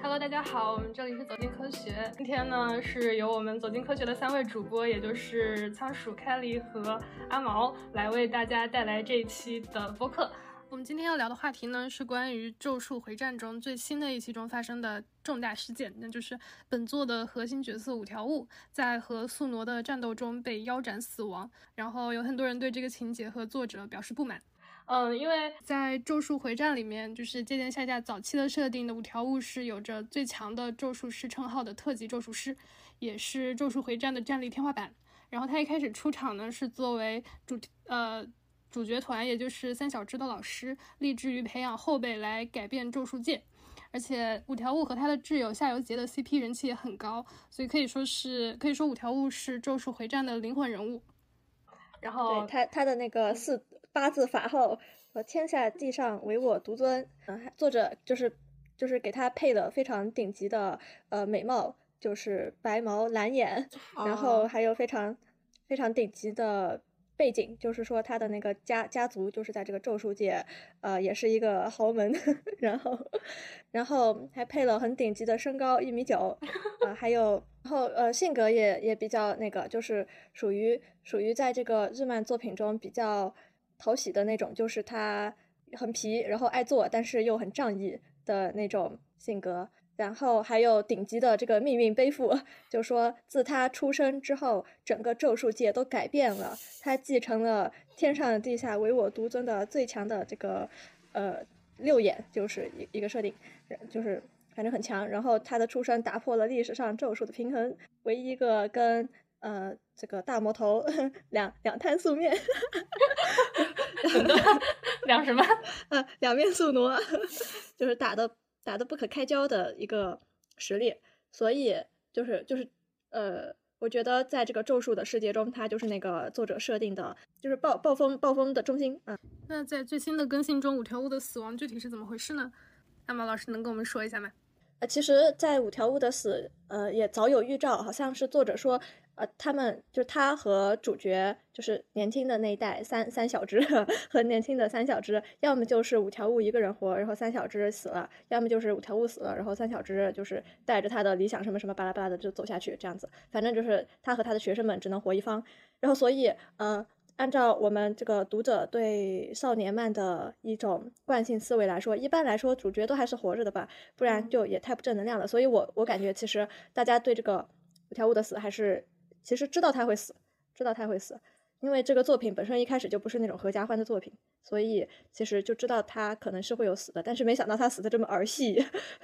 Hello，大家好，我们这里是走进科学。今天呢，是由我们走进科学的三位主播，也就是仓鼠、凯莉和阿毛，来为大家带来这一期的播客。我们今天要聊的话题呢，是关于《咒术回战》中最新的一期中发生的重大事件，那就是本作的核心角色五条悟在和宿傩的战斗中被腰斩死亡。然后有很多人对这个情节和作者表示不满。嗯，因为在《咒术回战》里面，就是借鉴下架早期的设定的五条悟是有着最强的咒术师称号的特级咒术师，也是《咒术回战》的战力天花板。然后他一开始出场呢，是作为主呃。主角团也就是三小只的老师，立志于培养后辈来改变咒术界，而且五条悟和他的挚友夏油杰的 CP 人气也很高，所以可以说是可以说五条悟是咒术回战的灵魂人物。然后他他的那个四八字法号呃天下地上唯我独尊，嗯，作者就是就是给他配了非常顶级的呃美貌，就是白毛蓝眼，然后还有非常非常顶级的。背景就是说，他的那个家家族就是在这个咒术界，呃，也是一个豪门，然后，然后还配了很顶级的身高一米九，啊，还有，然后呃，性格也也比较那个，就是属于属于在这个日漫作品中比较讨喜的那种，就是他很皮，然后爱做，但是又很仗义的那种性格。然后还有顶级的这个命运背负，就说自他出生之后，整个咒术界都改变了。他继承了天上地下唯我独尊的最强的这个呃六眼，就是一一个设定，就是反正很强。然后他的出生打破了历史上咒术的平衡，唯一一个跟呃这个大魔头两两摊素面，两什么？呃，两面宿傩，就是打的。打的不可开交的一个实力，所以就是就是呃，我觉得在这个咒术的世界中，它就是那个作者设定的，就是暴暴风暴风的中心啊。那在最新的更新中，五条悟的死亡具体是怎么回事呢？那么老师能跟我们说一下吗？呃，其实，在五条悟的死，呃，也早有预兆，好像是作者说。呃，他们就是他和主角，就是年轻的那一代三三小只 和年轻的三小只，要么就是五条悟一个人活，然后三小只死了；要么就是五条悟死了，然后三小只就是带着他的理想什么什么巴拉巴拉的就走下去，这样子。反正就是他和他的学生们只能活一方。然后所以，呃，按照我们这个读者对少年漫的一种惯性思维来说，一般来说主角都还是活着的吧，不然就也太不正能量了。所以我我感觉其实大家对这个五条悟的死还是。其实知道他会死，知道他会死，因为这个作品本身一开始就不是那种合家欢的作品，所以其实就知道他可能是会有死的，但是没想到他死的这么儿戏，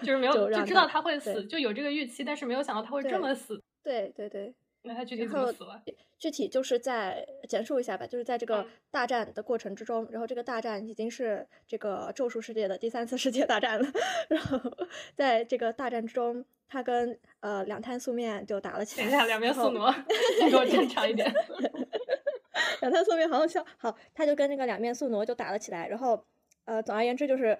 就是没 有就知道他会死，就有这个预期，但是没有想到他会这么死。对对对。那他具体怎么死了？具体就是在简述一下吧，就是在这个大战的过程之中，然后这个大战已经是这个咒术世界的第三次世界大战了，然后在这个大战之中。他跟呃两滩素面就打了起来。等一下，两面素挪，你给我正常一点。两滩素面好好笑。好，他就跟那个两面素挪就打了起来。然后呃，总而言之就是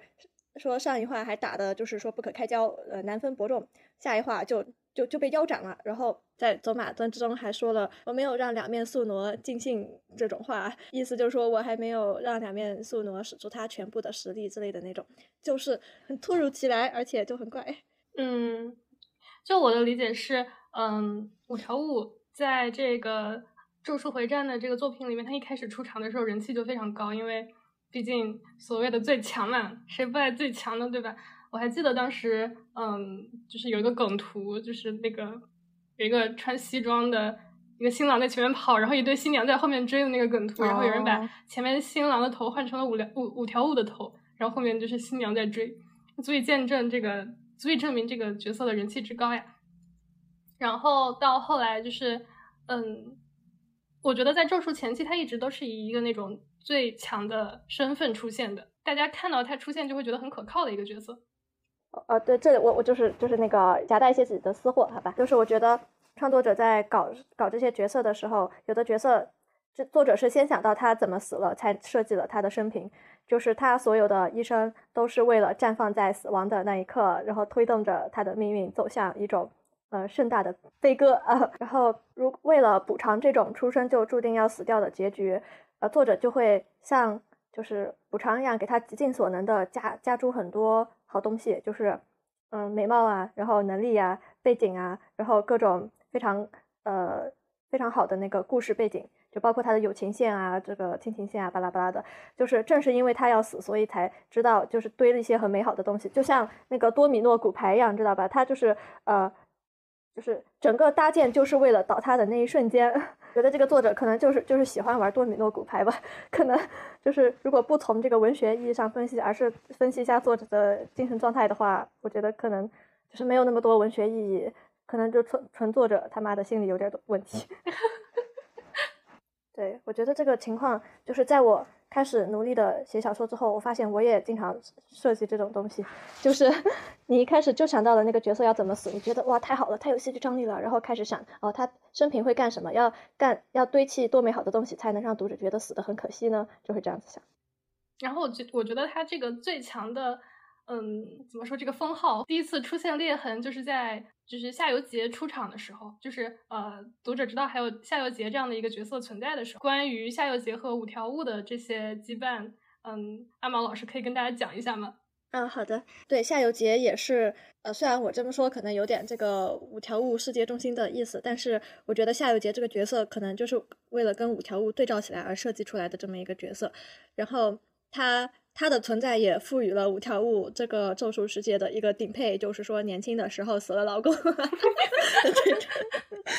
说上一话还打的就是说不可开交，呃难分伯仲。下一话就就就被腰斩了。然后在走马灯之中还说了我没有让两面素挪尽兴这种话，意思就是说我还没有让两面素挪使出他全部的实力之类的那种，就是很突如其来，而且就很怪。嗯。就我的理解是，嗯，五条悟在这个《咒术回战》的这个作品里面，他一开始出场的时候人气就非常高，因为毕竟所谓的最强嘛，谁不爱最强的，对吧？我还记得当时，嗯，就是有一个梗图，就是那个有一个穿西装的一个新郎在前面跑，然后一堆新娘在后面追的那个梗图，然后有人把前面新郎的头换成了五条五五条悟的头，然后后面就是新娘在追，足以见证这个。足以证明这个角色的人气之高呀。然后到后来就是，嗯，我觉得在咒术前期，他一直都是以一个那种最强的身份出现的，大家看到他出现就会觉得很可靠的一个角色。呃，对，这里我我就是就是那个夹带一些自己的私货，好吧？就是我觉得创作者在搞搞这些角色的时候，有的角色，这作者是先想到他怎么死了，才设计了他的生平。就是他所有的一生都是为了绽放在死亡的那一刻，然后推动着他的命运走向一种呃盛大的悲歌啊。然后如为了补偿这种出生就注定要死掉的结局，呃，作者就会像就是补偿一样，给他极尽所能的加加诸很多好东西，就是嗯美貌啊，然后能力啊，背景啊，然后各种非常呃非常好的那个故事背景。就包括他的友情线啊，这个亲情线啊，巴拉巴拉的，就是正是因为他要死，所以才知道就是堆了一些很美好的东西，就像那个多米诺骨牌一样，知道吧？他就是呃，就是整个搭建就是为了倒塌的那一瞬间。觉得这个作者可能就是就是喜欢玩多米诺骨牌吧，可能就是如果不从这个文学意义上分析，而是分析一下作者的精神状态的话，我觉得可能就是没有那么多文学意义，可能就纯纯作者他妈的心理有点问题。对，我觉得这个情况就是在我开始努力的写小说之后，我发现我也经常设计这种东西，就是 你一开始就想到了那个角色要怎么死，你觉得哇太好了，太有戏剧张力了，然后开始想哦他生平会干什么，要干要堆砌多美好的东西才能让读者觉得死的很可惜呢？就会这样子想。然后我觉我觉得他这个最强的。嗯，怎么说这个封号第一次出现裂痕，就是在就是夏油杰出场的时候，就是呃读者知道还有夏油杰这样的一个角色存在的时候，关于夏油杰和五条悟的这些羁绊，嗯，阿毛老师可以跟大家讲一下吗？嗯，好的，对，夏油杰也是，呃，虽然我这么说可能有点这个五条悟世界中心的意思，但是我觉得夏油杰这个角色可能就是为了跟五条悟对照起来而设计出来的这么一个角色，然后他。它的存在也赋予了五条悟这个咒术世界的一个顶配，就是说年轻的时候死了老公，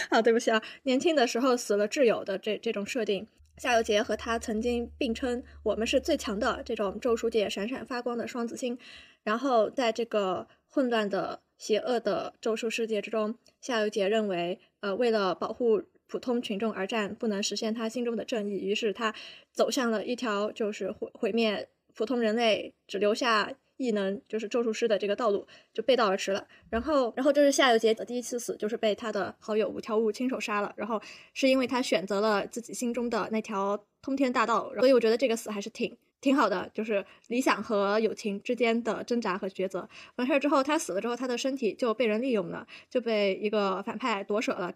啊，对不起啊，年轻的时候死了挚友的这这种设定。夏油杰和他曾经并称我们是最强的这种咒术界闪闪发光的双子星。然后在这个混乱的邪恶的咒术世界之中，夏油杰认为，呃，为了保护普通群众而战，不能实现他心中的正义，于是他走向了一条就是毁毁灭。普通人类只留下异能，就是咒术师的这个道路就背道而驰了。然后，然后这是夏油杰的第一次死，就是被他的好友五条悟亲手杀了。然后是因为他选择了自己心中的那条通天大道，所以我觉得这个死还是挺挺好的，就是理想和友情之间的挣扎和抉择。完事儿之后，他死了之后，他的身体就被人利用了，就被一个反派夺舍了，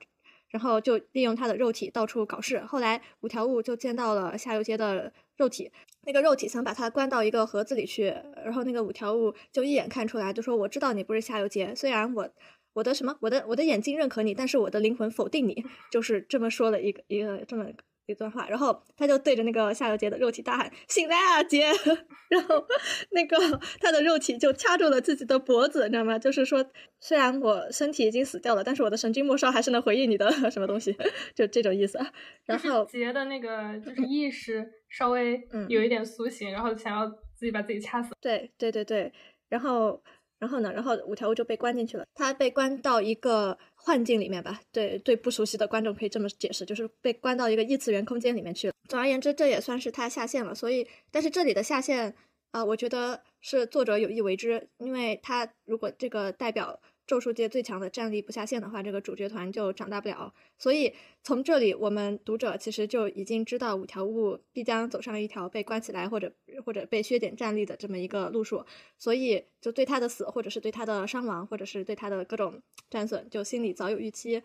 然后就利用他的肉体到处搞事。后来五条悟就见到了夏油杰的肉体。那个肉体想把他关到一个盒子里去，然后那个五条悟就一眼看出来，就说：“我知道你不是夏油杰，虽然我我的什么我的我的眼睛认可你，但是我的灵魂否定你。”就是这么说了一个一个这么。一段话，然后他就对着那个夏油杰的肉体大喊：“醒来啊，杰！” 然后那个他的肉体就掐住了自己的脖子，你知道吗？就是说，虽然我身体已经死掉了，但是我的神经末梢还是能回忆你的 什么东西，就这种意思。然后杰的那个就是意识稍微有一点苏醒，然后想要自己把自己掐死。对对对对，然后。然后呢？然后五条悟就被关进去了。他被关到一个幻境里面吧？对对，不熟悉的观众可以这么解释，就是被关到一个异次元空间里面去了。总而言之，这也算是他下线了。所以，但是这里的下线啊，我觉得是作者有意为之，因为他如果这个代表。咒术界最强的战力不下线的话，这个主角团就长大不了。所以从这里，我们读者其实就已经知道五条悟必将走上一条被关起来或者或者被削减战力的这么一个路数。所以就对他的死，或者是对他的伤亡，或者是对他的各种战损，就心里早有预期，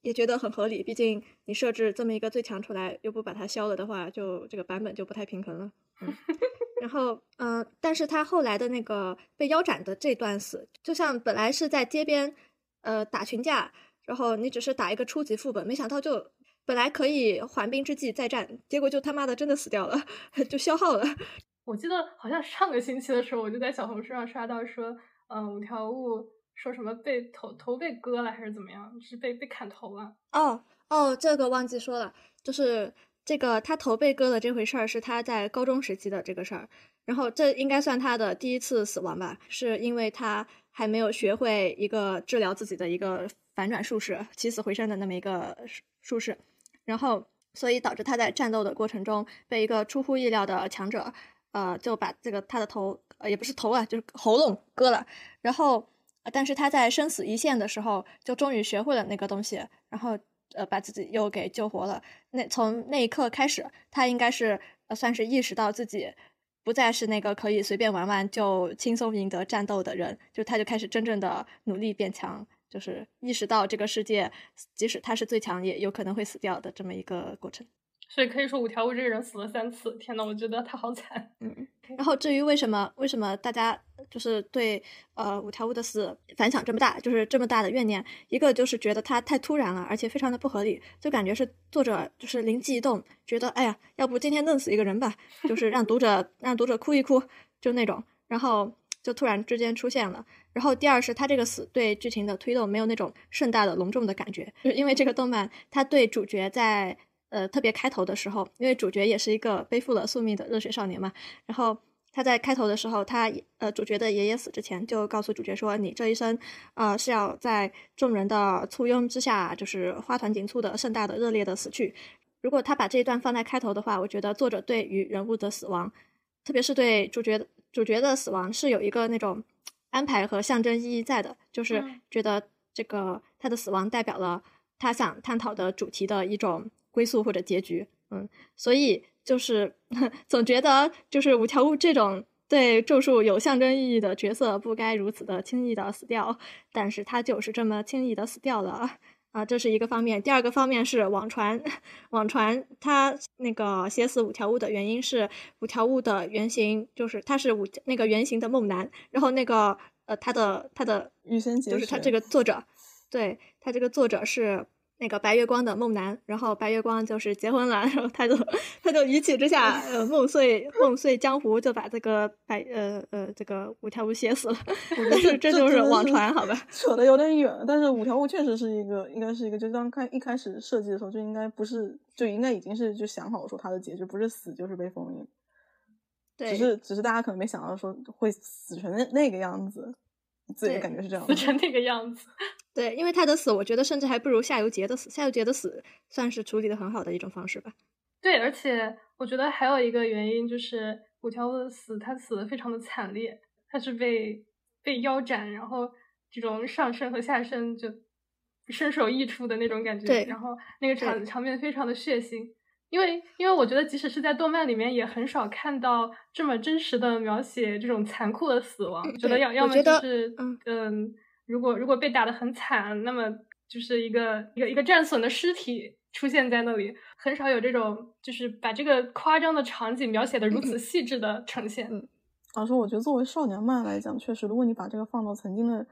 也觉得很合理。毕竟你设置这么一个最强出来，又不把它消了的话，就这个版本就不太平衡了。嗯 然后，嗯，但是他后来的那个被腰斩的这段死，就像本来是在街边，呃，打群架，然后你只是打一个初级副本，没想到就本来可以缓兵之计再战，结果就他妈的真的死掉了，就消耗了。我记得好像上个星期的时候，我就在小红书上刷到说，嗯，五条悟说什么被头头被割了还是怎么样，是被被砍头了。哦哦，这个忘记说了，就是。这个他头被割的这回事儿是他在高中时期的这个事儿，然后这应该算他的第一次死亡吧，是因为他还没有学会一个治疗自己的一个反转术式，起死回生的那么一个术式，然后所以导致他在战斗的过程中被一个出乎意料的强者，呃，就把这个他的头，呃，也不是头啊，就是喉咙割了，然后但是他在生死一线的时候，就终于学会了那个东西，然后。呃，把自己又给救活了。那从那一刻开始，他应该是呃，算是意识到自己不再是那个可以随便玩玩就轻松赢得战斗的人，就他就开始真正的努力变强，就是意识到这个世界即使他是最强，也有可能会死掉的这么一个过程。所以可以说五条悟这个人死了三次。天呐，我觉得他好惨。嗯。然后至于为什么为什么大家就是对呃五条悟的死反响这么大，就是这么大的怨念，一个就是觉得他太突然了，而且非常的不合理，就感觉是作者就是灵机一动，觉得哎呀，要不今天弄死一个人吧，就是让读者让读者哭一哭，就那种，然后就突然之间出现了。然后第二是他这个死对剧情的推动没有那种盛大的隆重的感觉，就是因为这个动漫他对主角在。呃，特别开头的时候，因为主角也是一个背负了宿命的热血少年嘛，然后他在开头的时候，他呃主角的爷爷死之前就告诉主角说：“你这一生，呃是要在众人的簇拥之下，就是花团锦簇的盛大的热烈的死去。”如果他把这一段放在开头的话，我觉得作者对于人物的死亡，特别是对主角主角的死亡，是有一个那种安排和象征意义在的，就是觉得这个他的死亡代表了他想探讨的主题的一种。归宿或者结局，嗯，所以就是 总觉得就是五条悟这种对咒术有象征意义的角色不该如此的轻易的死掉，但是他就是这么轻易的死掉了啊，这是一个方面。第二个方面是网传，网传他那个写死五条悟的原因是五条悟的原型就是他是五那个原型的梦男，然后那个呃他的他的羽生结就是他这个作者，对他这个作者是。那个白月光的梦男，然后白月光就是结婚了，然后他就他就一气之下，呃，梦碎梦碎江湖，就把这个白呃呃这个五条悟写死了。我觉得这 就是网传，好吧？扯的有点远，但是五条悟确实是一个，应该是一个，就刚开一开始设计的时候就应该不是，就应该已经是就想好说他的结局不是死就是被封印。对。只是只是大家可能没想到说会死成那那个样子，自己的感觉是这样。死成那个样子。对，因为他的死，我觉得甚至还不如夏油杰的死。夏油杰的死算是处理的很好的一种方式吧。对，而且我觉得还有一个原因就是古乔的死，他死的非常的惨烈，他是被被腰斩，然后这种上身和下身就身首异处的那种感觉。对，然后那个场场面非常的血腥。因为因为我觉得即使是在动漫里面，也很少看到这么真实的描写这种残酷的死亡。觉得要要么就是嗯。如果如果被打得很惨，那么就是一个一个一个战损的尸体出现在那里，很少有这种就是把这个夸张的场景描写的如此细致的呈现。嗯，老师，我觉得作为少年漫来讲，确实，如果你把这个放到曾经的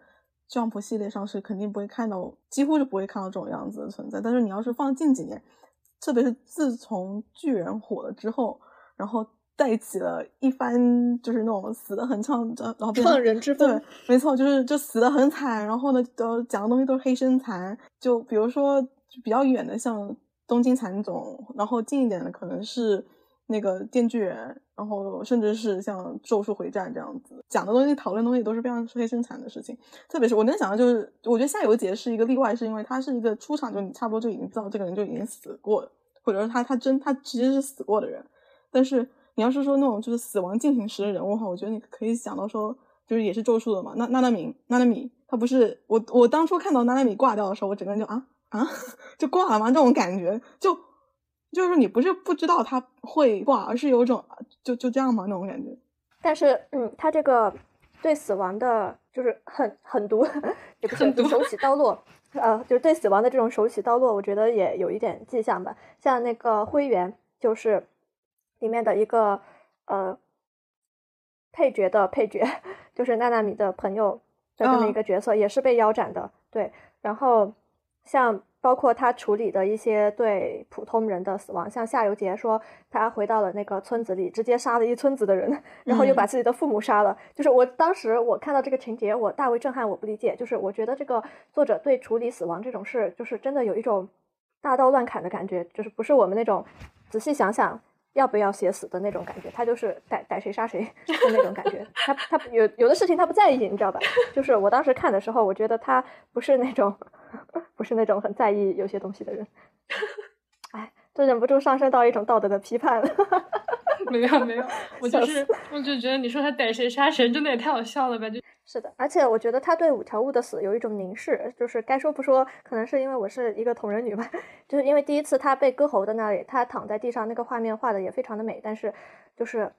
Jump 系列上，是肯定不会看到，几乎是不会看到这种样子的存在。但是你要是放近几年，特别是自从巨人火了之后，然后。带起了一番就是那种死的很惨，然后创人之对，没错，就是就死的很惨，然后呢，都，讲的东西都是黑身残，就比如说比较远的像东京残总，然后近一点的可能是那个电锯人，然后甚至是像咒术回战这样子，讲的东西讨论东西都是非常黑身残的事情，特别是我能想到就是，我觉得夏油杰是一个例外，是因为他是一个出场就你差不多就已经知道这个人就已经死过了，或者说他他真他其实是死过的人，但是。你要是说那种就是死亡进行时的人物哈，我觉得你可以想到说，就是也是咒术的嘛。那娜娜米，娜娜米，他不是我我当初看到娜娜米挂掉的时候，我整个人就啊啊 就挂了吗？这种感觉就就是你不是不知道他会挂，而是有种就就这样吗那种感觉。但是嗯，他这个对死亡的就是很狠毒，也不是手起刀落，呃，就是对死亡的这种手起刀落，我觉得也有一点迹象吧。像那个灰原就是。里面的一个呃配角的配角，就是娜娜米的朋友的这么一个角色，也是被腰斩的。对，然后像包括他处理的一些对普通人的死亡，像夏油杰说他回到了那个村子里，直接杀了一村子的人，然后又把自己的父母杀了。就是我当时我看到这个情节，我大为震撼，我不理解。就是我觉得这个作者对处理死亡这种事，就是真的有一种大刀乱砍的感觉，就是不是我们那种仔细想想。要不要写死的那种感觉，他就是逮逮谁杀谁的那种感觉。他他有有的事情他不在意，你知道吧？就是我当时看的时候，我觉得他不是那种 不是那种很在意有些东西的人。哎，就忍不住上升到一种道德的批判了。没有没有，我就是我就觉得你说他逮谁杀谁，真的也太好笑了吧？就是的，而且我觉得他对五条悟的死有一种凝视，就是该说不说，可能是因为我是一个同人女吧，就是因为第一次他被割喉的那里，他躺在地上，那个画面画的也非常的美，但是就是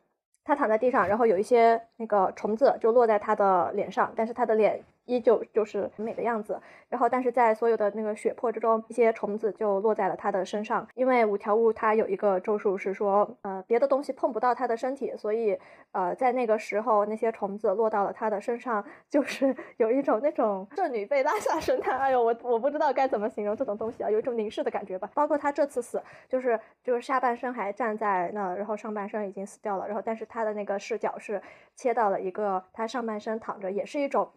他躺在地上，然后有一些那个虫子就落在他的脸上，但是他的脸依旧就是很美的样子。然后，但是在所有的那个血泊之中，一些虫子就落在了他的身上。因为五条悟他有一个咒术是说，呃，别的东西碰不到他的身体，所以，呃，在那个时候，那些虫子落到了他的身上，就是 有一种那种圣女被拉下神坛。哎呦，我我不知道该怎么形容这种东西啊，有一种凝视的感觉吧。包括他这次死，就是就是下半身还站在那，然后上半身已经死掉了，然后但是他的那个视角是切到了一个他上半身躺着，也是一种。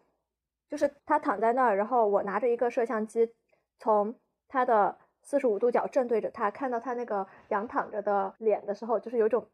就是他躺在那儿，然后我拿着一个摄像机，从他的四十五度角正对着他，看到他那个仰躺着的脸的时候，就是有一种，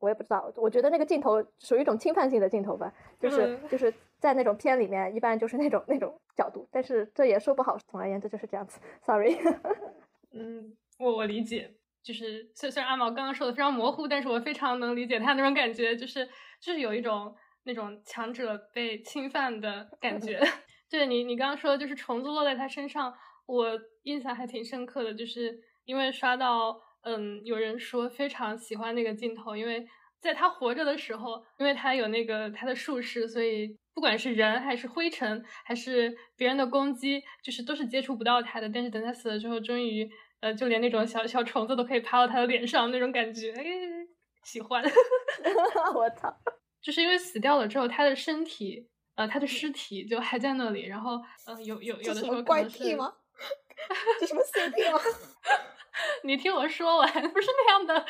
我也不知道，我觉得那个镜头属于一种侵犯性的镜头吧，就是就是在那种片里面，一般就是那种那种角度，但是这也说不好。总而言之就是这样子，sorry。嗯，我我理解，就是虽虽然阿毛刚刚说的非常模糊，但是我非常能理解他那种感觉，就是就是有一种。那种强者被侵犯的感觉 对你，你刚刚说就是虫子落在他身上，我印象还挺深刻的，就是因为刷到，嗯，有人说非常喜欢那个镜头，因为在他活着的时候，因为他有那个他的术士，所以不管是人还是灰尘，还是别人的攻击，就是都是接触不到他的。但是等他死了之后，终于，呃，就连那种小小虫子都可以爬到他的脸上那种感觉，哎，喜欢，我操。就是因为死掉了之后，他的身体，呃，他的尸体就还在那里。然后，呃，有有有的时候怪癖吗？这什么 CP 吗？你听我说完，不是那样的。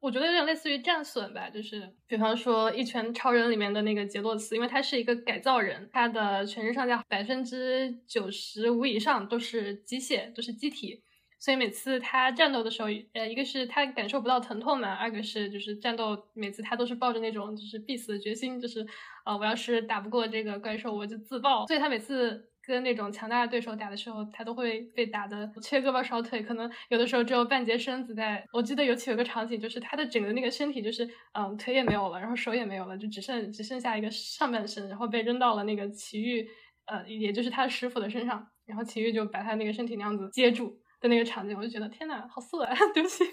我觉得有点类似于战损吧，就是比方说《一拳超人》里面的那个杰洛斯，因为他是一个改造人，他的全身上下百分之九十五以上都是机械，都是机体。所以每次他战斗的时候，呃，一个是他感受不到疼痛嘛，二个是就是战斗每次他都是抱着那种就是必死的决心，就是呃，我要是打不过这个怪兽，我就自爆。所以他每次跟那种强大的对手打的时候，他都会被打的缺胳膊少腿，可能有的时候只有半截身子在。我记得尤其有个场景，就是他的整个那个身体就是嗯腿也没有了，然后手也没有了，就只剩只剩下一个上半身，然后被扔到了那个奇遇，呃，也就是他师傅的身上，然后奇遇就把他那个身体那样子接住。的那个场景，我就觉得天呐，好色啊！对不起，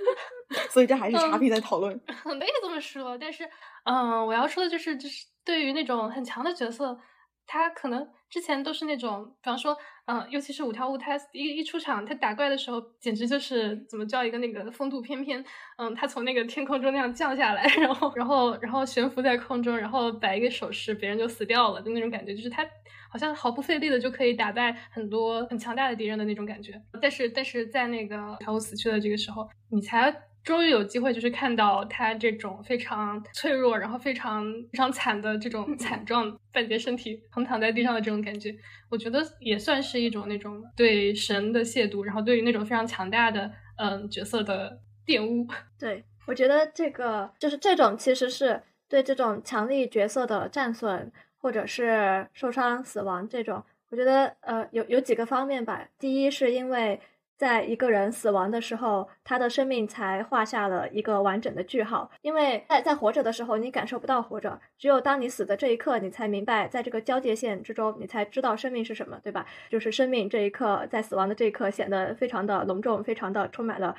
所以这还是叉 P 在讨论，可以这么说。但是，嗯，我要说的就是，就是对于那种很强的角色，他可能之前都是那种，比方说，嗯，尤其是五条悟，他一一出场，他打怪的时候，简直就是怎么叫一个那个风度翩翩，嗯，他从那个天空中那样降下来，然后，然后，然后悬浮在空中，然后摆一个手势，别人就死掉了，就那种感觉，就是他。好像毫不费力的就可以打败很多很强大的敌人的那种感觉，但是但是在那个小五死去的这个时候，你才终于有机会，就是看到他这种非常脆弱，然后非常非常惨的这种 惨状，半截身体横躺在地上的这种感觉，我觉得也算是一种那种对神的亵渎，然后对于那种非常强大的嗯角色的玷污。对我觉得这个就是这种其实是对这种强力角色的战损。或者是受伤、死亡这种，我觉得呃有有几个方面吧。第一是因为在一个人死亡的时候，他的生命才画下了一个完整的句号。因为在在活着的时候，你感受不到活着，只有当你死的这一刻，你才明白，在这个交界线之中，你才知道生命是什么，对吧？就是生命这一刻，在死亡的这一刻显得非常的隆重，非常的充满了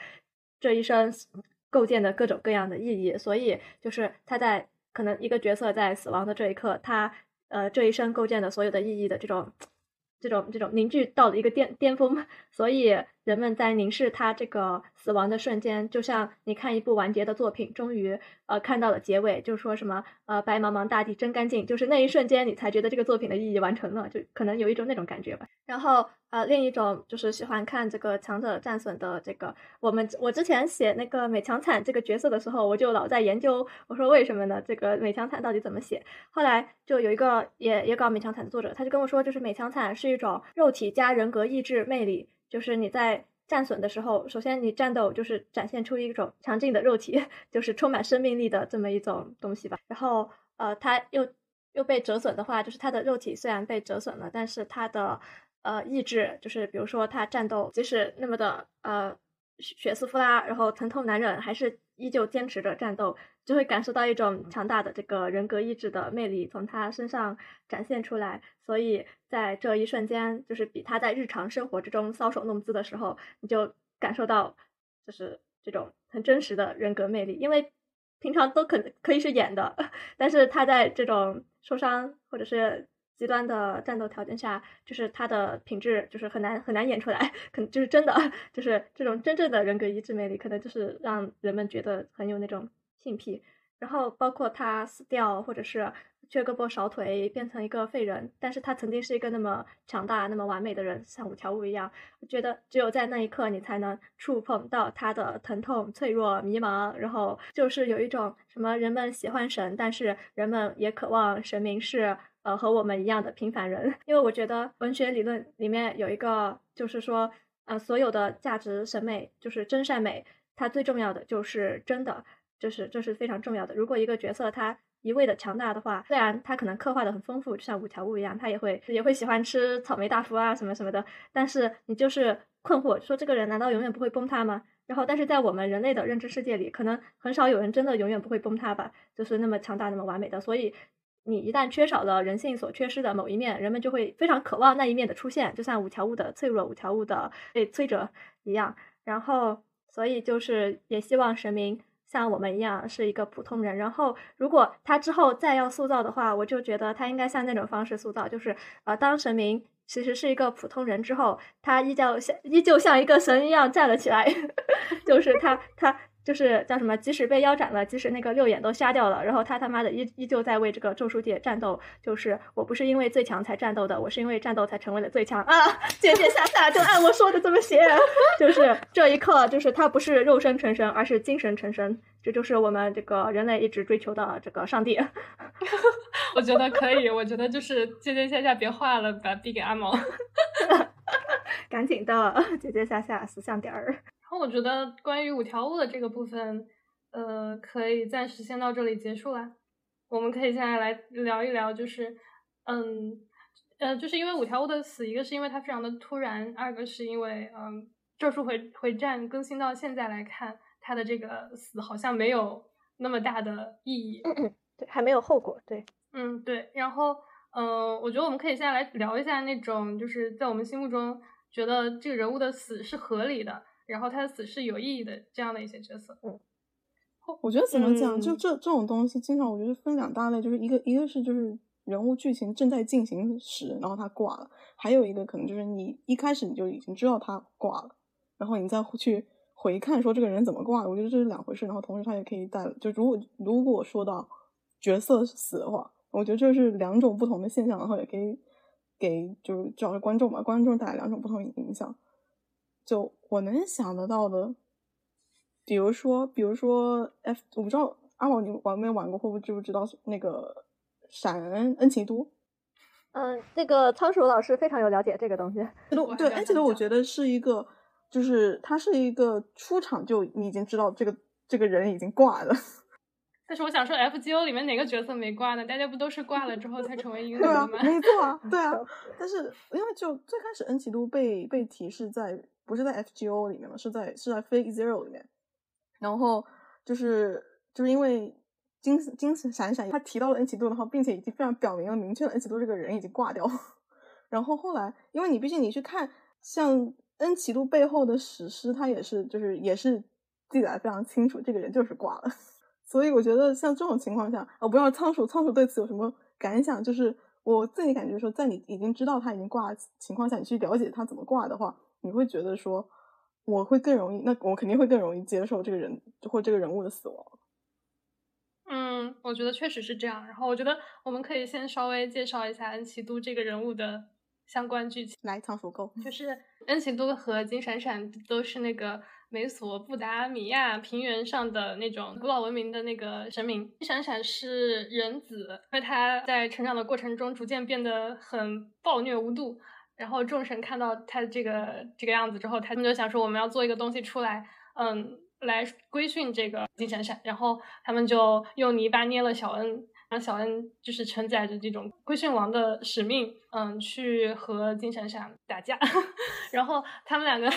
这一生构建的各种各样的意义。所以，就是他在可能一个角色在死亡的这一刻，他。呃，这一生构建的所有的意义的这种、这种、这种凝聚到了一个巅巅峰，所以人们在凝视他这个死亡的瞬间，就像你看一部完结的作品，终于呃看到了结尾，就说什么呃白茫茫大地真干净，就是那一瞬间你才觉得这个作品的意义完成了，就可能有一种那种感觉吧。然后。呃，另一种就是喜欢看这个强者战损的这个。我们我之前写那个美强惨这个角色的时候，我就老在研究，我说为什么呢？这个美强惨到底怎么写？后来就有一个也也搞美强惨的作者，他就跟我说，就是美强惨是一种肉体加人格意志魅力，就是你在战损的时候，首先你战斗就是展现出一种强劲的肉体，就是充满生命力的这么一种东西吧。然后呃，他又又被折损的话，就是他的肉体虽然被折损了，但是他的。呃，意志就是，比如说他战斗，即使那么的呃血丝呼啦，然后疼痛难忍，还是依旧坚持着战斗，就会感受到一种强大的这个人格意志的魅力从他身上展现出来。所以在这一瞬间，就是比他在日常生活之中搔首弄姿的时候，你就感受到就是这种很真实的人格魅力。因为平常都可可以是演的，但是他在这种受伤或者是。极端的战斗条件下，就是他的品质就是很难很难演出来，可能就是真的，就是这种真正的人格意志魅力，可能就是让人们觉得很有那种性癖。然后包括他死掉，或者是缺胳膊少腿变成一个废人，但是他曾经是一个那么强大、那么完美的人，像五条悟一样。我觉得只有在那一刻，你才能触碰到他的疼痛、脆弱、迷茫，然后就是有一种什么人们喜欢神，但是人们也渴望神明是呃和我们一样的平凡人。因为我觉得文学理论里面有一个，就是说呃所有的价值审美就是真善美，它最重要的就是真的。这是这是非常重要的。如果一个角色他一味的强大的话，虽然他可能刻画的很丰富，就像五条悟一样，他也会也会喜欢吃草莓大福啊什么什么的。但是你就是困惑，说这个人难道永远不会崩塌吗？然后，但是在我们人类的认知世界里，可能很少有人真的永远不会崩塌吧？就是那么强大、那么完美的。所以，你一旦缺少了人性所缺失的某一面，人们就会非常渴望那一面的出现，就像五条悟的脆弱、五条悟的被摧折一样。然后，所以就是也希望神明。像我们一样是一个普通人，然后如果他之后再要塑造的话，我就觉得他应该像那种方式塑造，就是呃，当神明其实是一个普通人之后，他依旧像依旧像一个神一样站了起来，就是他他。就是叫什么？即使被腰斩了，即使那个六眼都瞎掉了，然后他他妈的依依旧在为这个咒术界战斗。就是我不是因为最强才战斗的，我是因为战斗才成为了最强啊！节节下下就按我说的这么写。就是这一刻，就是他不是肉身成神，而是精神成神。这就是我们这个人类一直追求的这个上帝。我觉得可以，我觉得就是节节下下别画了，把币给阿毛。赶紧的，节节下下死相点儿。那我觉得关于五条悟的这个部分，呃，可以暂时先到这里结束了。我们可以现在来聊一聊，就是，嗯，呃，就是因为五条悟的死，一个是因为他非常的突然，二个是因为，嗯，咒术回回战更新到现在来看，他的这个死好像没有那么大的意义，对，还没有后果，对，嗯，对。然后，嗯，我觉得我们可以现在来聊一下那种，就是在我们心目中觉得这个人物的死是合理的。然后他的死是有意义的，这样的一些角色。嗯，我觉得怎么讲，就这这种东西，经常我觉得分两大类，就是一个一个是就是人物剧情正在进行时，然后他挂了；还有一个可能就是你一开始你就已经知道他挂了，然后你再去回看说这个人怎么挂的。我觉得这是两回事。然后同时他也可以带，就如果如果说到角色死的话，我觉得这是两种不同的现象，然后也可以给就是主要是观众吧，观众带来两种不同影响。就我能想得到的，比如说，比如说，F，我不知道阿宝你玩没玩过，或不会知不知道那个闪恩恩奇都？嗯，那个仓鼠老师非常有了解这个东西。对，恩奇都我觉得是一个，就是他是一个出场就你已经知道这个这个人已经挂了。但是我想说，F G O 里面哪个角色没挂呢？大家不都是挂了之后才成为英雄吗？没错啊，对啊。但是因为就最开始恩奇都被被提示在。不是在 FGO 里面吗？是在是在 Fake Zero 里面，然后就是就是因为金金闪闪他提到了恩奇都的话，并且已经非常表明了明确了恩奇都这个人已经挂掉了。然后后来，因为你毕竟你去看像恩奇都背后的史诗，他也是就是也是记载非常清楚，这个人就是挂了。所以我觉得像这种情况下，我不知道仓鼠仓鼠对此有什么感想？就是我自己感觉说，在你已经知道他已经挂情况下，你去了解他怎么挂的话。你会觉得说，我会更容易，那我肯定会更容易接受这个人或这个人物的死亡。嗯，我觉得确实是这样。然后我觉得我们可以先稍微介绍一下恩奇都这个人物的相关剧情。来，仓鼠够。就是恩奇都和金闪闪都是那个美索不达米亚平原上的那种古老文明的那个神明。金闪闪是人子，因为他在成长的过程中逐渐变得很暴虐无度。然后众神看到他这个这个样子之后，他们就想说我们要做一个东西出来，嗯，来规训这个金闪闪。然后他们就用泥巴捏了小恩，让小恩就是承载着这种规训王的使命，嗯，去和金闪闪打架。然后他们两个，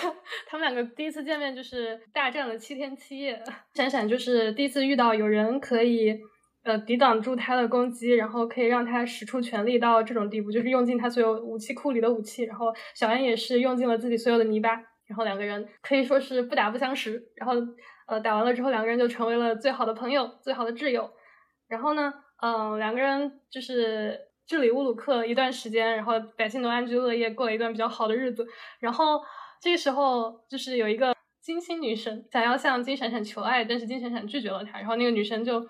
他们两个第一次见面就是大战了七天七夜。闪闪就是第一次遇到有人可以。呃，抵挡住他的攻击，然后可以让他使出全力到这种地步，就是用尽他所有武器库里的武器。然后小安也是用尽了自己所有的泥巴，然后两个人可以说是不打不相识。然后呃，打完了之后，两个人就成为了最好的朋友，最好的挚友。然后呢，嗯，两个人就是治理乌鲁克一段时间，然后百姓都安居乐业，过了一段比较好的日子。然后这个时候就是有一个金星女神想要向金闪闪求爱，但是金闪闪拒绝了她。然后那个女神就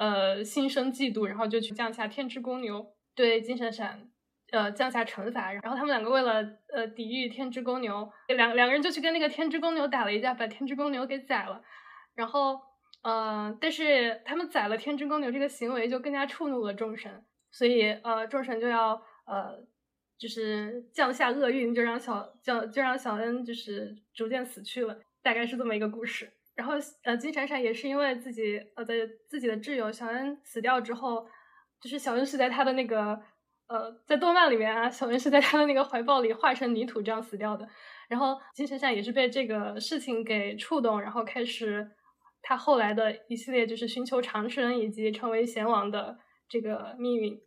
呃心生嫉妒，然后就去降下天之公牛对金闪闪呃降下惩罚。然后他们两个为了呃抵御天之公牛，两两个人就去跟那个天之公牛打了一架，把天之公牛给宰了。然后呃，但是他们宰了天之公牛这个行为就更加触怒了众神。所以，呃，众神就要呃，就是降下厄运，就让小降，就让小恩就是逐渐死去了，大概是这么一个故事。然后，呃，金闪闪也是因为自己呃的自己的挚友小恩死掉之后，就是小恩是在他的那个呃，在动漫里面啊，小恩是在他的那个怀抱里化成泥土这样死掉的。然后金闪闪也是被这个事情给触动，然后开始他后来的一系列就是寻求长生以及成为贤王的。这个命运，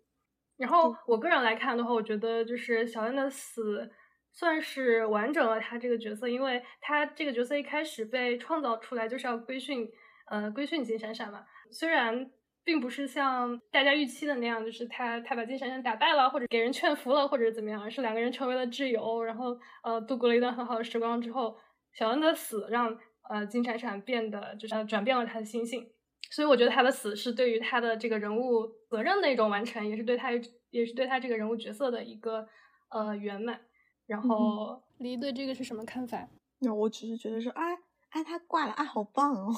然后我个人来看的话，我觉得就是小恩的死算是完整了他这个角色，因为他这个角色一开始被创造出来就是要规训，呃，规训金闪闪嘛。虽然并不是像大家预期的那样，就是他他把金闪闪打败了，或者给人劝服了，或者怎么样，而是两个人成为了挚友，然后呃度过了一段很好的时光之后，小恩的死让呃金闪闪变得就是转变了他的心性。所以我觉得他的死是对于他的这个人物责任的一种完成，也是对他也是对他这个人物角色的一个呃圆满。然后，黎对这个是什么看法？那我只是觉得说，哎哎，他挂了，啊，好棒哦！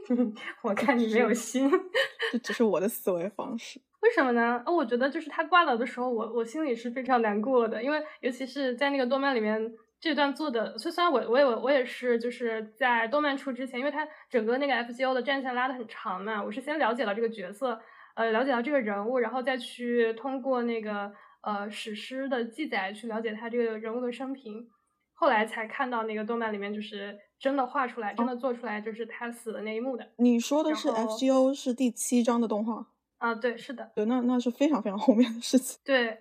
我看你没有心，这只是我的思维方式。为什么呢？哦，我觉得就是他挂了的时候，我我心里是非常难过的，因为尤其是在那个动漫里面。这段做的，虽虽然我我也我也是就是在动漫出之前，因为他整个那个 F G O 的战线拉的很长嘛，我是先了解了这个角色，呃，了解到这个人物，然后再去通过那个呃史诗的记载去了解他这个人物的生平，后来才看到那个动漫里面就是真的画出来，真的做出来就是他死的那一幕的。你说的是 F G O 是第七章的动画啊？对，是的，对，那那是非常非常后面的事情。对。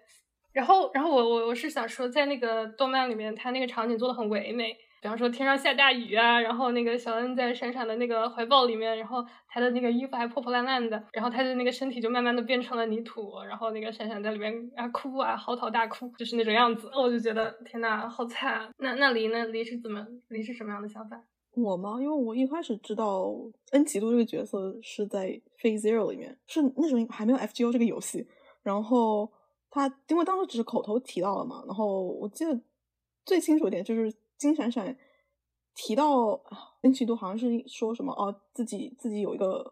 然后，然后我我我是想说，在那个动漫里面，他那个场景做的很唯美。比方说天上下大雨啊，然后那个小恩在闪闪的那个怀抱里面，然后他的那个衣服还破破烂烂的，然后他的那个身体就慢慢的变成了泥土，然后那个闪闪在里面啊哭啊嚎啕大哭，就是那种样子。我就觉得天呐，好惨。那那离呢？离是怎么？离是什么样的想法？我吗？因为我一开始知道恩奇都这个角色是在《f a e Zero》里面，是那时候还没有 FGO 这个游戏，然后。他因为当时只是口头提到了嘛，然后我记得最清楚一点就是金闪闪提到恩奇都好像是说什么哦自己自己有一个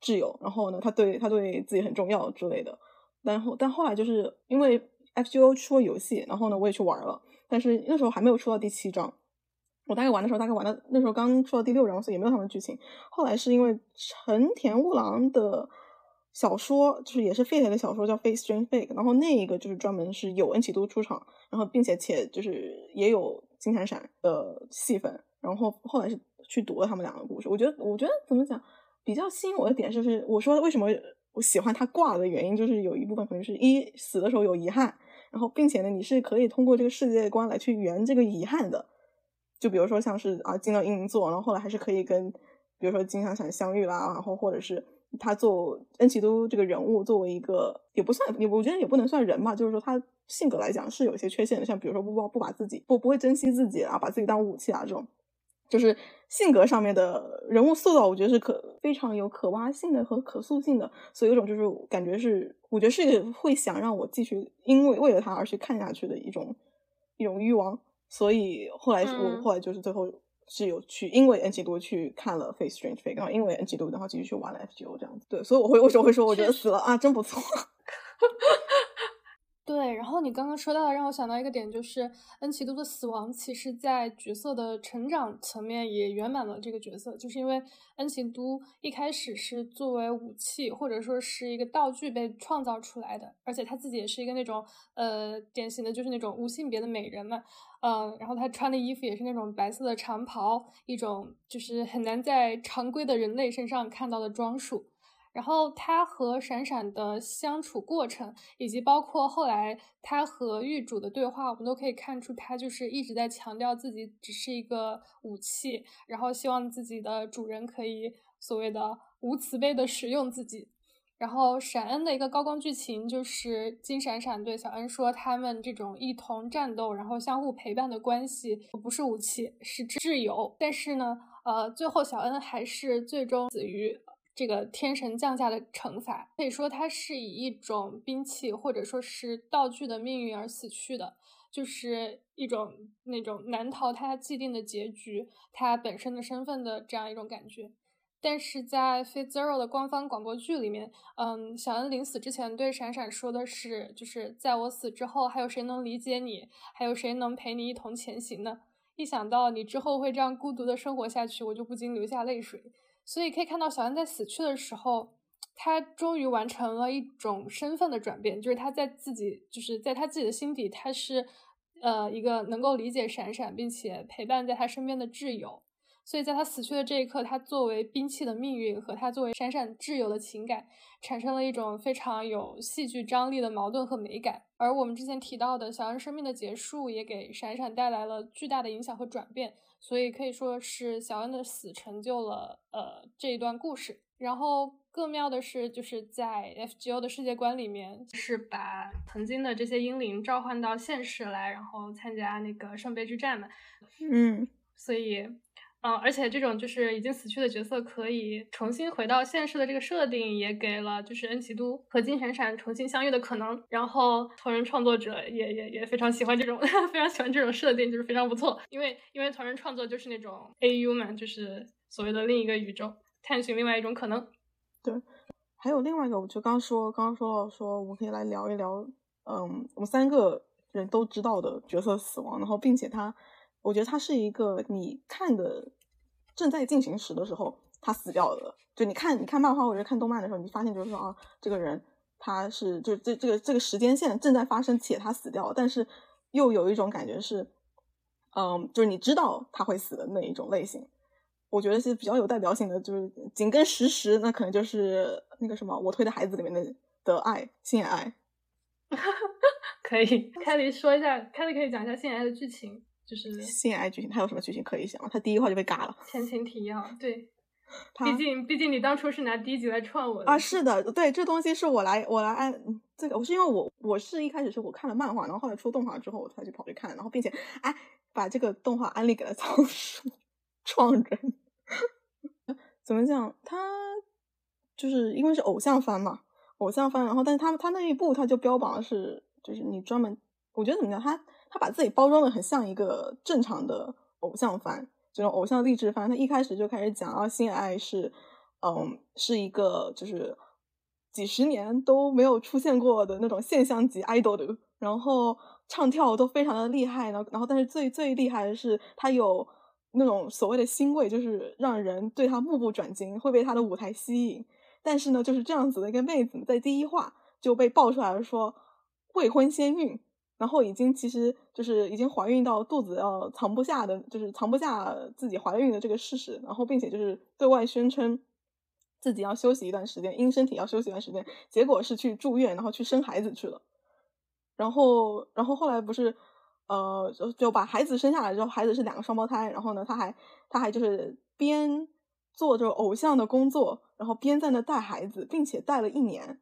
挚友，然后呢他对他对自己很重要之类的，然后但后来就是因为 FGO 出了游戏，然后呢我也去玩了，但是那时候还没有出到第七章，我大概玩的时候大概玩到那时候刚出到第六章，所以也没有他们剧情。后来是因为成田悟郎的。小说就是也是 Fate 的小说叫 Face Strange Fake 然后那一个就是专门是有恩启都出场，然后并且且就是也有金闪闪的戏份，然后后来是去读了他们两个故事。我觉得我觉得怎么讲比较吸引我的点就是我说为什么我喜欢他挂的原因，就是有一部分可能是一死的时候有遗憾，然后并且呢你是可以通过这个世界观来去圆这个遗憾的，就比如说像是啊进了英灵座，然后后来还是可以跟比如说金闪闪相遇啦，然后或者是。他做恩奇都这个人物，作为一个也不算，也我觉得也不能算人嘛，就是说他性格来讲是有一些缺陷的，像比如说不不不把自己不不会珍惜自己啊，把自己当武器啊这种，就是性格上面的人物塑造，我觉得是可非常有可挖性的和可塑性的，所以有种就是感觉是，我觉得是会想让我继续因为为了他而去看下去的一种一种欲望，所以后来我后来就是最后。是有去，因为 N 级多去看了《Face Strange Fake，》，然后因为 N 级多，然后继续去玩了 FGO 这样子。对，所以我会为什么会说，我觉得死了啊，真不错。对，然后你刚刚说到的，让我想到一个点，就是恩奇都的死亡，其实在角色的成长层面也圆满了这个角色，就是因为恩奇都一开始是作为武器或者说是一个道具被创造出来的，而且他自己也是一个那种呃典型的，就是那种无性别的美人嘛，嗯，然后他穿的衣服也是那种白色的长袍，一种就是很难在常规的人类身上看到的装束。然后他和闪闪的相处过程，以及包括后来他和狱主的对话，我们都可以看出，他就是一直在强调自己只是一个武器，然后希望自己的主人可以所谓的无慈悲的使用自己。然后闪恩的一个高光剧情就是金闪闪对小恩说，他们这种一同战斗，然后相互陪伴的关系不是武器，是挚友。但是呢，呃，最后小恩还是最终死于这个天神降下的惩罚，可以说他是以一种兵器或者说是道具的命运而死去的，就是一种那种难逃他既定的结局，他本身的身份的这样一种感觉。但是在《非 Zero》的官方广播剧里面，嗯，小恩临死之前对闪闪说的是，就是在我死之后，还有谁能理解你？还有谁能陪你一同前行呢？一想到你之后会这样孤独的生活下去，我就不禁流下泪水。所以可以看到，小恩在死去的时候，他终于完成了一种身份的转变，就是他在自己，就是在他自己的心底，他是，呃，一个能够理解闪闪，并且陪伴在他身边的挚友。所以，在他死去的这一刻，他作为兵器的命运和他作为闪闪挚友的情感，产生了一种非常有戏剧张力的矛盾和美感。而我们之前提到的小恩生命的结束，也给闪闪带来了巨大的影响和转变。所以可以说是小恩的死成就了呃这一段故事。然后更妙的是，就是在 FGO 的世界观里面，是把曾经的这些英灵召唤到现实来，然后参加那个圣杯之战嘛。嗯，所以。嗯，而且这种就是已经死去的角色可以重新回到现实的这个设定，也给了就是恩奇都和金闪闪重新相遇的可能。然后同人创作者也也也非常喜欢这种，非常喜欢这种设定，就是非常不错。因为因为同人创作就是那种 AU 嘛，就是所谓的另一个宇宙，探寻另外一种可能。对，还有另外一个，我就刚说刚刚说到说，我们可以来聊一聊，嗯，我们三个人都知道的角色死亡，然后并且他。我觉得他是一个你看的正在进行时的时候，他死掉了。就你看，你看漫画或者看动漫的时候，你发现就是说啊，这个人他是就这这个这个时间线正在发生，且他死掉了。但是又有一种感觉是，嗯，就是你知道他会死的那一种类型。我觉得是比较有代表性的，就是紧跟实时，那可能就是那个什么我推的孩子里面的的爱，性爱。可以，凯莉说一下，凯莉可以讲一下性爱的剧情。就是性爱剧情，他有什么剧情可以讲？他第一话就被嘎了。前情提要，对，毕竟毕竟你当初是拿第一集来串我的啊，是的，对，这东西是我来我来按这个，我是因为我我是一开始是我看了漫画，然后后来出动画之后，我才去跑去看，然后并且哎把这个动画安利给了仓鼠创人。怎么讲？他就是因为是偶像番嘛，偶像番，然后但是他他那一部他就标榜的是就是你专门，我觉得怎么讲他。他把自己包装的很像一个正常的偶像番，这种偶像励志番。他一开始就开始讲啊，性爱是，嗯，是一个就是几十年都没有出现过的那种现象级 idol 的，然后唱跳都非常的厉害呢。然后，但是最最厉害的是，他有那种所谓的欣慰，就是让人对他目不转睛，会被他的舞台吸引。但是呢，就是这样子的一个妹子，在第一话就被爆出来，说未婚先孕。然后已经其实就是已经怀孕到肚子要藏不下的，就是藏不下自己怀孕的这个事实。然后并且就是对外宣称自己要休息一段时间，因身体要休息一段时间。结果是去住院，然后去生孩子去了。然后，然后后来不是呃，就就把孩子生下来之后，孩子是两个双胞胎。然后呢，他还他还就是边做着偶像的工作，然后边在那带孩子，并且带了一年。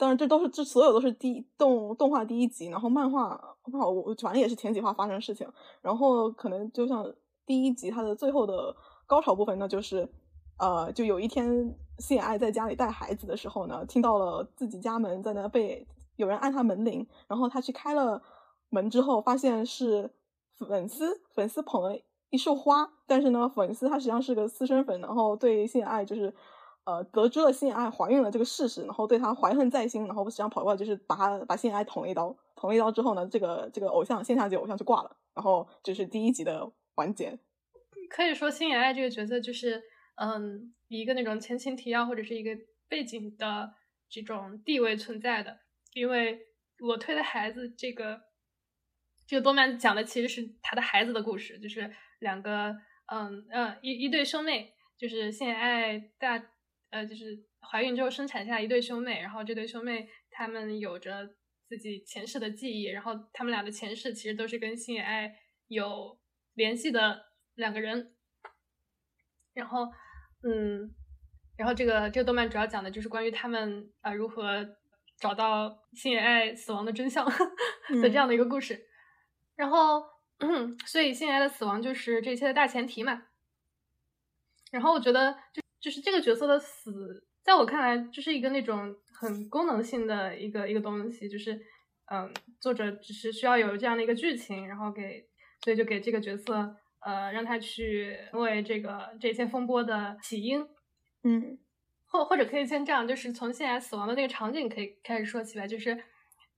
当然，这都是这所有都是第动动画第一集，然后漫画漫画我反正也是前几话发生的事情。然后可能就像第一集它的最后的高潮部分呢，就是呃，就有一天谢爱在家里带孩子的时候呢，听到了自己家门在那被有人按他门铃，然后他去开了门之后，发现是粉丝粉丝捧了一束花，但是呢，粉丝他实际上是个私生粉，然后对谢爱就是。呃，得知了心爱怀孕了这个事实，然后对他怀恨在心，然后实际上跑过来就是把他把心爱捅了一刀，捅了一刀之后呢，这个这个偶像线下级偶像就挂了，然后就是第一集的完结。可以说，心爱这个角色就是嗯以，一个那种前情提要或者是一个背景的这种地位存在的，因为我推的孩子这个这个动漫讲的其实是他的孩子的故事，就是两个嗯嗯一一对兄妹，就是心爱大。呃，就是怀孕之后生产下一对兄妹，然后这对兄妹他们有着自己前世的记忆，然后他们俩的前世其实都是跟星野爱有联系的两个人。然后，嗯，然后这个这个动漫主要讲的就是关于他们啊如何找到星野爱死亡的真相的这样的一个故事。然后，所以星野爱的死亡就是这一切的大前提嘛。然后我觉得，就就是这个角色的死，在我看来，就是一个那种很功能性的一个一个东西，就是嗯，作者只是需要有这样的一个剧情，然后给，所以就给这个角色。呃，让他去成为这个这些风波的起因，嗯，或或者可以先这样，就是从现在死亡的那个场景可以开始说起来，就是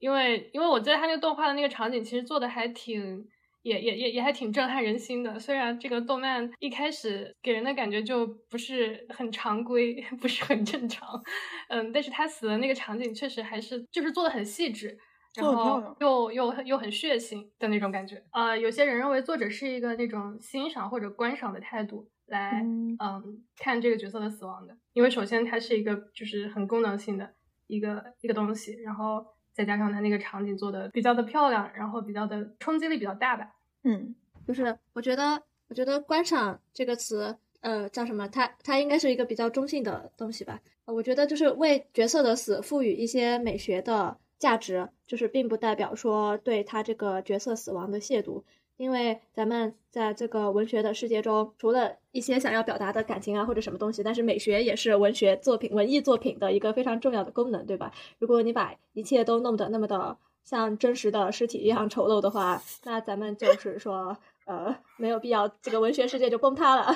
因为因为我记得他那个动画的那个场景其实做的还挺，也也也也还挺震撼人心的。虽然这个动漫一开始给人的感觉就不是很常规，不是很正常，嗯，但是他死的那个场景确实还是就是做的很细致。然后又又又很血腥的那种感觉，呃，有些人认为作者是一个那种欣赏或者观赏的态度来，嗯，看这个角色的死亡的，因为首先它是一个就是很功能性的一个一个东西，然后再加上它那个场景做的比较的漂亮，然后比较的冲击力比较大吧，嗯，就是我觉得我觉得观赏这个词，呃，叫什么？它它应该是一个比较中性的东西吧？我觉得就是为角色的死赋予一些美学的。价值就是并不代表说对他这个角色死亡的亵渎，因为咱们在这个文学的世界中，除了一些想要表达的感情啊或者什么东西，但是美学也是文学作品、文艺作品的一个非常重要的功能，对吧？如果你把一切都弄得那么的像真实的尸体一样丑陋的话，那咱们就是说，呃，没有必要这个文学世界就崩塌了。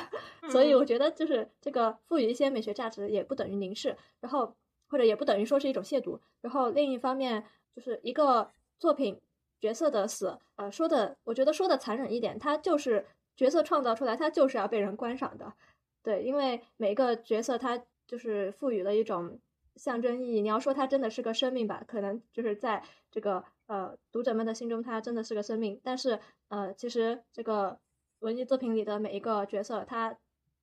所以我觉得就是这个赋予一些美学价值也不等于凝视，然后。或者也不等于说是一种亵渎。然后另一方面，就是一个作品角色的死，呃，说的我觉得说的残忍一点，它就是角色创造出来，它就是要被人观赏的。对，因为每一个角色它就是赋予了一种象征意义。你要说它真的是个生命吧，可能就是在这个呃读者们的心中，它真的是个生命。但是呃，其实这个文艺作品里的每一个角色，它。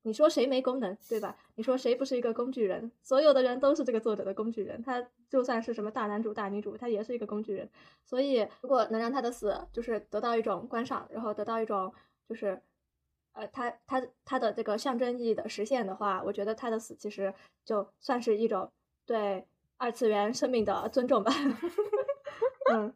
你说谁没功能，对吧？你说谁不是一个工具人？所有的人都是这个作者的工具人。他就算是什么大男主、大女主，他也是一个工具人。所以，如果能让他的死就是得到一种观赏，然后得到一种就是，呃，他他他的这个象征意义的实现的话，我觉得他的死其实就算是一种对二次元生命的尊重吧。嗯，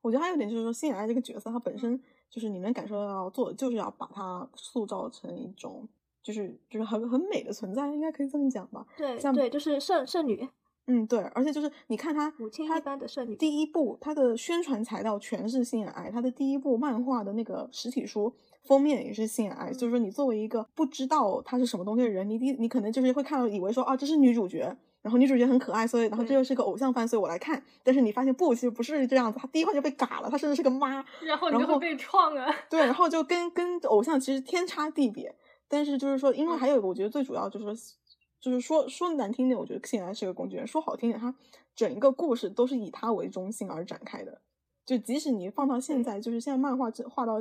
我觉得还有点就是说，新野爱这个角色，他本身。就是你能感受到，作者就是要把它塑造成一种，就是就是很很美的存在，应该可以这么讲吧？对，像对，就是圣圣女。嗯，对，而且就是你看他母亲一般的圣女。第一部他的宣传材料全是星野爱，他的第一部漫画的那个实体书封面也是星野爱。就是说，你作为一个不知道他是什么东西的人，你第你可能就是会看到以为说啊，这是女主角。然后女主角很可爱，所以然后这又是个偶像番，所以我来看。但是你发现不，其实不是这样子，她第一话就被嘎了，她甚至是个妈。然后你就会被创啊。对，然后就跟跟偶像其实天差地别。但是就是说，因为还有一个，我觉得最主要就是说，就是说说难听点，我觉得信然是个工具人；说好听点，他整一个故事都是以他为中心而展开的。就即使你放到现在，就是现在漫画这画到。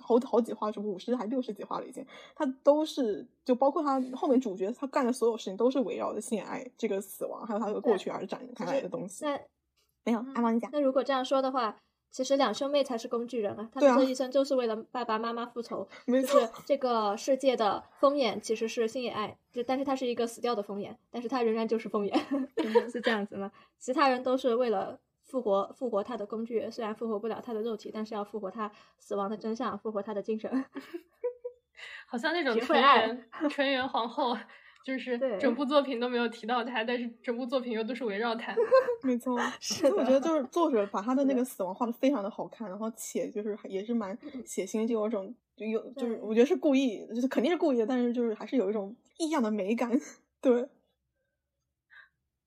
好好几话，什么五十还六十几话了已经，他都是就包括他后面主角他干的所有事情都是围绕着性爱这个死亡还有他的过去而展开来的东西。那没有阿毛你讲。那如果这样说的话，其实两兄妹才是工具人啊，他们这一生就是为了爸爸妈妈复仇。就是，这个世界的风眼其实是星野爱，就但是他是一个死掉的风眼，但是他仍然就是风眼，是这样子吗？其他人都是为了。复活复活他的工具，虽然复活不了他的肉体，但是要复活他死亡的真相，复活他的精神。好像那种纯元 纯元皇后，就是整部作品都没有提到他，但是整部作品又都是围绕他。没错，是我觉得就是作者把他的那个死亡画的非常的好看，然后且就是也是蛮血腥，就有种就有就是我觉得是故意，就是肯定是故意的，但是就是还是有一种异样的美感。对。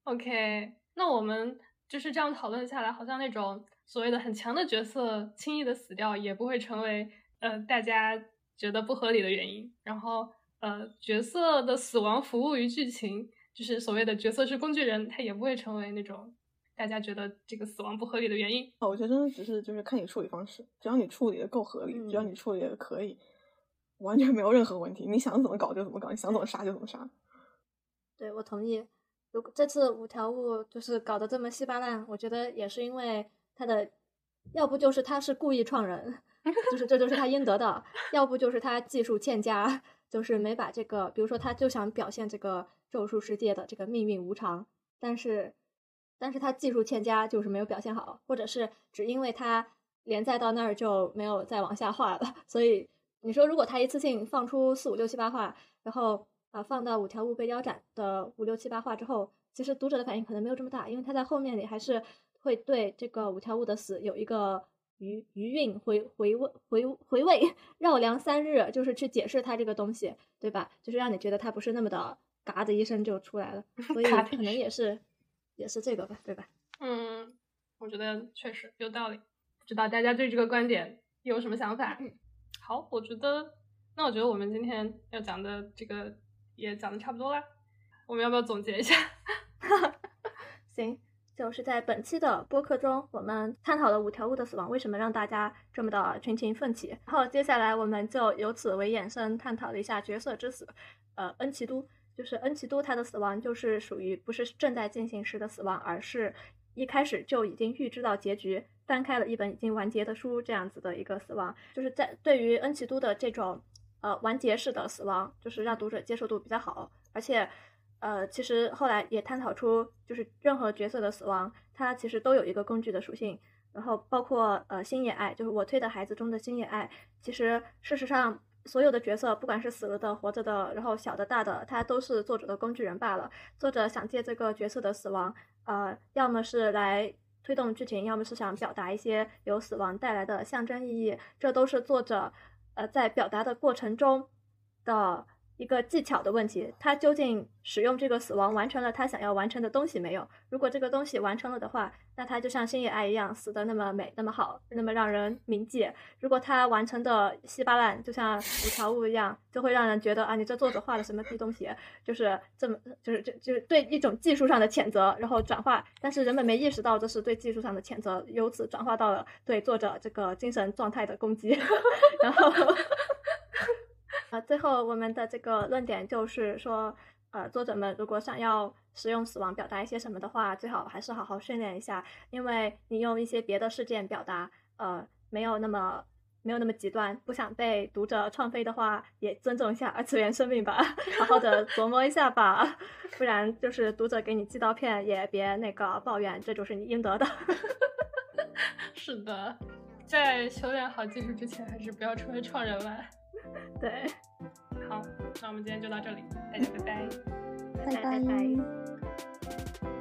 OK，那我们。就是这样讨论下来，好像那种所谓的很强的角色轻易的死掉，也不会成为呃大家觉得不合理的原因。然后呃角色的死亡服务于剧情，就是所谓的角色是工具人，他也不会成为那种大家觉得这个死亡不合理的原因啊。我觉得真的只是就是看你处理方式，只要你处理的够合理，只要你处理的可以，完全没有任何问题。你想怎么搞就怎么搞，你想怎么杀就怎么杀。对我同意。如果这次五条悟就是搞得这么稀巴烂，我觉得也是因为他的，要不就是他是故意创人，就是这就是他应得的；要不就是他技术欠佳，就是没把这个，比如说他就想表现这个咒术世界的这个命运无常，但是，但是他技术欠佳，就是没有表现好，或者是只因为他连载到那儿就没有再往下画了，所以你说如果他一次性放出四五六七八话，然后啊放到五条悟被腰斩的五六七八话之后，其实读者的反应可能没有这么大，因为他在后面里还是会对这个五条悟的死有一个。余余韵回回味回回味绕梁三日，就是去解释他这个东西，对吧？就是让你觉得他不是那么的嘎的一声就出来了，所以可能也是也是这个吧，对吧？嗯，我觉得确实有道理。不知道大家对这个观点有什么想法？好，我觉得那我觉得我们今天要讲的这个也讲的差不多了，我们要不要总结一下？行。就是在本期的播客中，我们探讨了五条悟的死亡为什么让大家这么的群情奋起。然后接下来我们就由此为衍生，探讨了一下角色之死。呃，恩奇都就是恩奇都，他的死亡就是属于不是正在进行时的死亡，而是一开始就已经预知到结局，翻开了一本已经完结的书这样子的一个死亡。就是在对于恩奇都的这种呃完结式的死亡，就是让读者接受度比较好，而且。呃，其实后来也探讨出，就是任何角色的死亡，它其实都有一个工具的属性。然后包括呃星野爱，就是我推的孩子中的星野爱，其实事实上所有的角色，不管是死了的、活着的，然后小的、大的，他都是作者的工具人罢了。作者想借这个角色的死亡，呃，要么是来推动剧情，要么是想表达一些由死亡带来的象征意义，这都是作者呃在表达的过程中的。一个技巧的问题，他究竟使用这个死亡完成了他想要完成的东西没有？如果这个东西完成了的话，那他就像星野爱一样死的那么美、那么好、那么让人铭记。如果他完成的稀巴烂，就像五条悟一样，就会让人觉得啊，你这作者画的什么屁东西？就是这么，就是就就是对一种技术上的谴责，然后转化，但是人们没意识到这是对技术上的谴责，由此转化到了对作者这个精神状态的攻击，然后。啊，最后我们的这个论点就是说，呃，作者们如果想要使用死亡表达一些什么的话，最好还是好好训练一下，因为你用一些别的事件表达，呃，没有那么没有那么极端。不想被读者创飞的话，也尊重一下二次元生命吧，好好的 琢磨一下吧，不然就是读者给你寄刀片，也别那个抱怨，这就是你应得的。是的，在修炼好技术之前，还是不要成为创人吧。对，好，那我们今天就到这里，大家拜拜，拜拜拜。